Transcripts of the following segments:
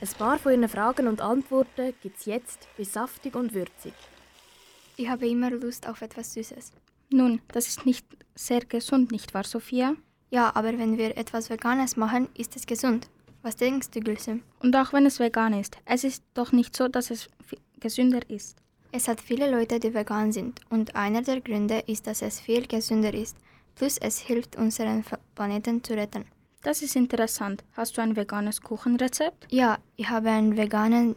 Ein paar von Ihren Fragen und Antworten gibt es jetzt bei Saftig und Würzig. Ich habe immer Lust auf etwas Süßes. Nun, das ist nicht sehr gesund, nicht wahr, Sophia? Ja, aber wenn wir etwas Veganes machen, ist es gesund. Was denkst du, Gülsüm? Und auch wenn es vegan ist, es ist doch nicht so, dass es gesünder ist. Es hat viele Leute, die vegan sind. Und einer der Gründe ist, dass es viel gesünder ist. Plus es hilft, unseren Planeten zu retten. Das ist interessant. Hast du ein veganes Kuchenrezept? Ja, ich habe ein veganes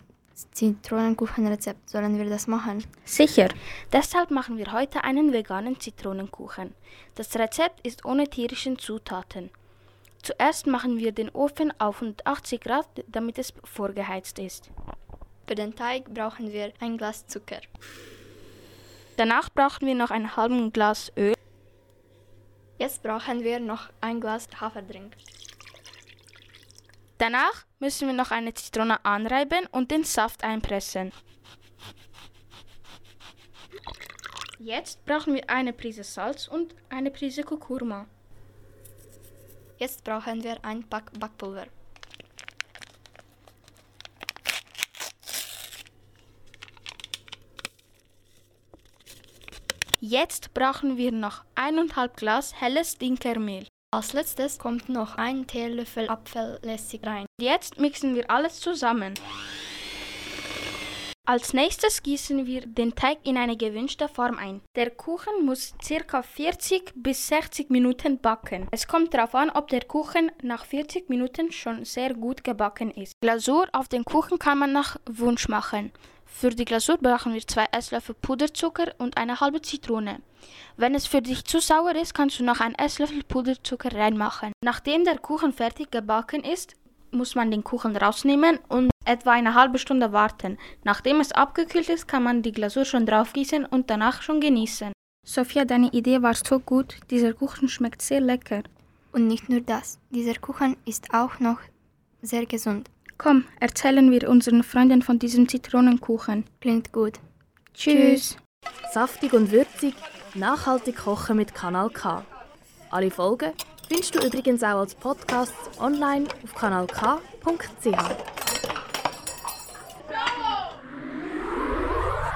Zitronenkuchenrezept. Sollen wir das machen? Sicher. Deshalb machen wir heute einen veganen Zitronenkuchen. Das Rezept ist ohne tierischen Zutaten. Zuerst machen wir den Ofen auf 180 Grad, damit es vorgeheizt ist. Für den Teig brauchen wir ein Glas Zucker. Danach brauchen wir noch ein halbes Glas Öl. Jetzt brauchen wir noch ein Glas Haferdrink. Danach müssen wir noch eine Zitrone anreiben und den Saft einpressen. Jetzt brauchen wir eine Prise Salz und eine Prise Kurkuma. Jetzt brauchen wir ein Pack Backpulver. Jetzt brauchen wir noch eineinhalb Glas helles Dinkermehl. Als letztes kommt noch ein Teelöffel Apfelessig rein. Jetzt mixen wir alles zusammen. Als nächstes gießen wir den Teig in eine gewünschte Form ein. Der Kuchen muss ca. 40 bis 60 Minuten backen. Es kommt darauf an, ob der Kuchen nach 40 Minuten schon sehr gut gebacken ist. Glasur auf den Kuchen kann man nach Wunsch machen. Für die Glasur brauchen wir zwei Esslöffel Puderzucker und eine halbe Zitrone. Wenn es für dich zu sauer ist, kannst du noch einen Esslöffel Puderzucker reinmachen. Nachdem der Kuchen fertig gebacken ist, muss man den Kuchen rausnehmen und etwa eine halbe Stunde warten. Nachdem es abgekühlt ist, kann man die Glasur schon draufgießen und danach schon genießen. Sophia, deine Idee war so gut. Dieser Kuchen schmeckt sehr lecker. Und nicht nur das, dieser Kuchen ist auch noch sehr gesund. Komm, erzählen wir unseren Freunden von diesem Zitronenkuchen. Klingt gut. Tschüss. Saftig und würzig, nachhaltig kochen mit Kanal K. Alle Folgen findest du übrigens auch als Podcast online auf kanalk.ch.